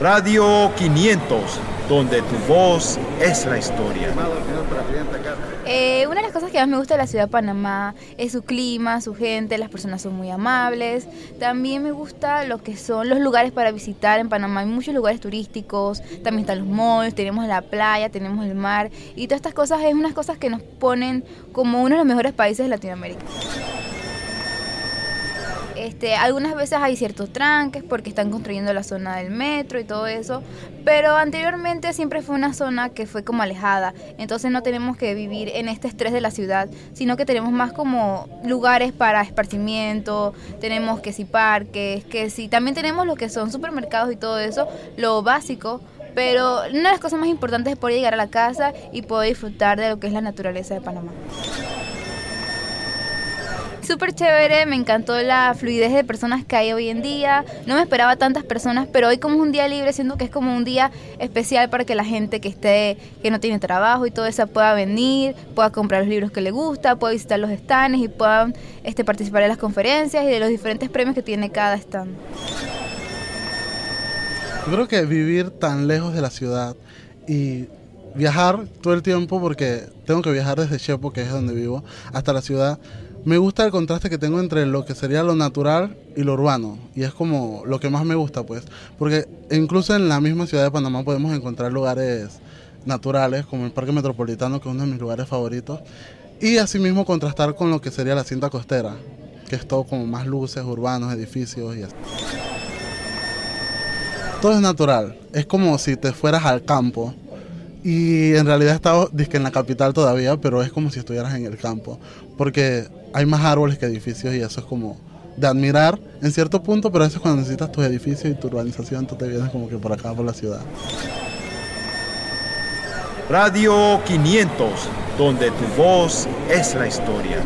Radio 500, donde tu voz es la historia. Eh, una de las cosas que más me gusta de la ciudad de Panamá es su clima, su gente, las personas son muy amables. También me gusta lo que son los lugares para visitar en Panamá. Hay muchos lugares turísticos, también están los malls, tenemos la playa, tenemos el mar. Y todas estas cosas es unas cosas que nos ponen como uno de los mejores países de Latinoamérica. Este, algunas veces hay ciertos tranques porque están construyendo la zona del metro y todo eso, pero anteriormente siempre fue una zona que fue como alejada, entonces no tenemos que vivir en este estrés de la ciudad, sino que tenemos más como lugares para esparcimiento, tenemos que si parques, que si también tenemos lo que son supermercados y todo eso, lo básico, pero una de las cosas más importantes es poder llegar a la casa y poder disfrutar de lo que es la naturaleza de Panamá súper chévere, me encantó la fluidez de personas que hay hoy en día. No me esperaba tantas personas, pero hoy como es un día libre, siento que es como un día especial para que la gente que esté, que no tiene trabajo y todo eso pueda venir, pueda comprar los libros que le gusta, pueda visitar los stands y pueda este, participar en las conferencias y de los diferentes premios que tiene cada stand. Yo creo que vivir tan lejos de la ciudad y viajar todo el tiempo, porque tengo que viajar desde Chepo, que es donde vivo, hasta la ciudad, me gusta el contraste que tengo entre lo que sería lo natural y lo urbano. Y es como lo que más me gusta, pues. Porque incluso en la misma ciudad de Panamá podemos encontrar lugares naturales, como el Parque Metropolitano, que es uno de mis lugares favoritos. Y asimismo contrastar con lo que sería la cinta costera, que es todo como más luces, urbanos, edificios y así. Todo es natural. Es como si te fueras al campo y en realidad he estado en la capital todavía, pero es como si estuvieras en el campo, porque hay más árboles que edificios y eso es como de admirar en cierto punto, pero a veces cuando necesitas tus edificios y tu urbanización, tú te vienes como que por acá, por la ciudad. Radio 500, donde tu voz es la historia.